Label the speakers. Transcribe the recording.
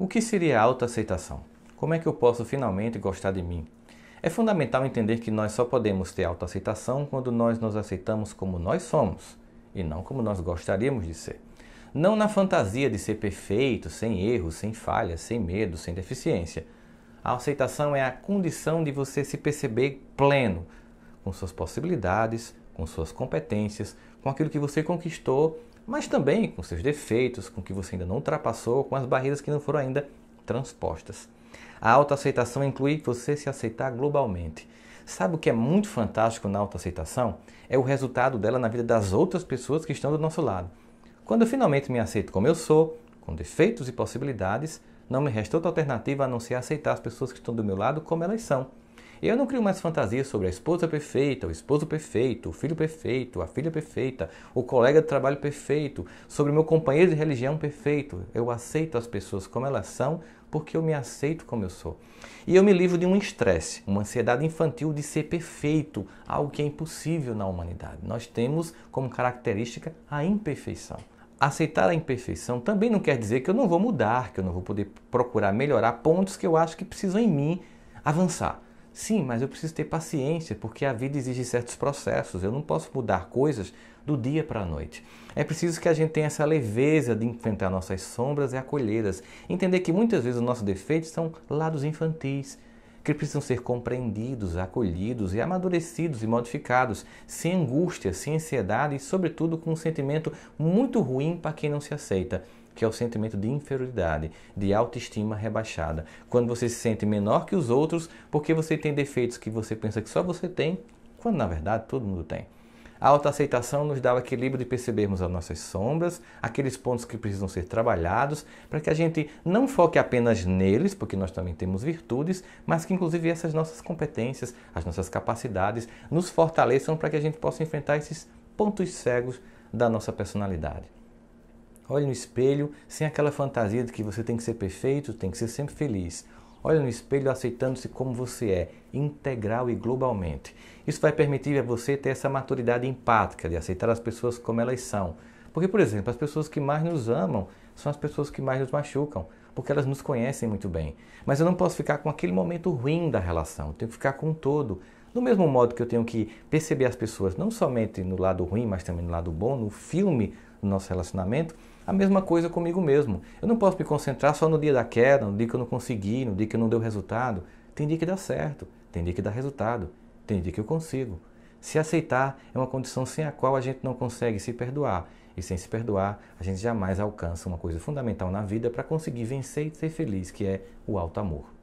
Speaker 1: O que seria autoaceitação? Como é que eu posso finalmente gostar de mim? É fundamental entender que nós só podemos ter autoaceitação quando nós nos aceitamos como nós somos e não como nós gostaríamos de ser. Não na fantasia de ser perfeito, sem erros, sem falhas, sem medo, sem deficiência. A aceitação é a condição de você se perceber pleno, com suas possibilidades, com suas competências, com aquilo que você conquistou mas também com seus defeitos, com o que você ainda não ultrapassou, com as barreiras que não foram ainda transpostas. A autoaceitação inclui você se aceitar globalmente. Sabe o que é muito fantástico na autoaceitação? É o resultado dela na vida das outras pessoas que estão do nosso lado. Quando eu finalmente me aceito como eu sou, com defeitos e possibilidades, não me resta outra alternativa a não ser aceitar as pessoas que estão do meu lado como elas são eu não crio mais fantasias sobre a esposa perfeita, o esposo perfeito, o filho perfeito, a filha perfeita, o colega de trabalho perfeito, sobre o meu companheiro de religião perfeito. Eu aceito as pessoas como elas são porque eu me aceito como eu sou. E eu me livro de um estresse, uma ansiedade infantil de ser perfeito, algo que é impossível na humanidade. Nós temos como característica a imperfeição. Aceitar a imperfeição também não quer dizer que eu não vou mudar, que eu não vou poder procurar melhorar pontos que eu acho que precisam em mim avançar. Sim, mas eu preciso ter paciência, porque a vida exige certos processos. Eu não posso mudar coisas do dia para a noite. É preciso que a gente tenha essa leveza de enfrentar nossas sombras e acolhê-las. Entender que muitas vezes os nossos defeitos são lados infantis, que precisam ser compreendidos, acolhidos e amadurecidos e modificados, sem angústia, sem ansiedade e, sobretudo, com um sentimento muito ruim para quem não se aceita que é o sentimento de inferioridade, de autoestima rebaixada. Quando você se sente menor que os outros porque você tem defeitos que você pensa que só você tem, quando na verdade todo mundo tem. A autoaceitação nos dá o equilíbrio de percebermos as nossas sombras, aqueles pontos que precisam ser trabalhados, para que a gente não foque apenas neles, porque nós também temos virtudes, mas que inclusive essas nossas competências, as nossas capacidades nos fortaleçam para que a gente possa enfrentar esses pontos cegos da nossa personalidade. Olhe no espelho sem aquela fantasia de que você tem que ser perfeito, tem que ser sempre feliz. Olhe no espelho aceitando-se como você é, integral e globalmente. Isso vai permitir a você ter essa maturidade empática de aceitar as pessoas como elas são. Porque, por exemplo, as pessoas que mais nos amam são as pessoas que mais nos machucam, porque elas nos conhecem muito bem. Mas eu não posso ficar com aquele momento ruim da relação, eu tenho que ficar com o todo. Do mesmo modo que eu tenho que perceber as pessoas não somente no lado ruim, mas também no lado bom, no filme do nosso relacionamento, a mesma coisa comigo mesmo. Eu não posso me concentrar só no dia da queda, no dia que eu não consegui, no dia que não deu resultado. Tem dia que dá certo, tem dia que dá resultado, tem dia que eu consigo. Se aceitar é uma condição sem a qual a gente não consegue se perdoar. E sem se perdoar, a gente jamais alcança uma coisa fundamental na vida para conseguir vencer e ser feliz, que é o alto amor.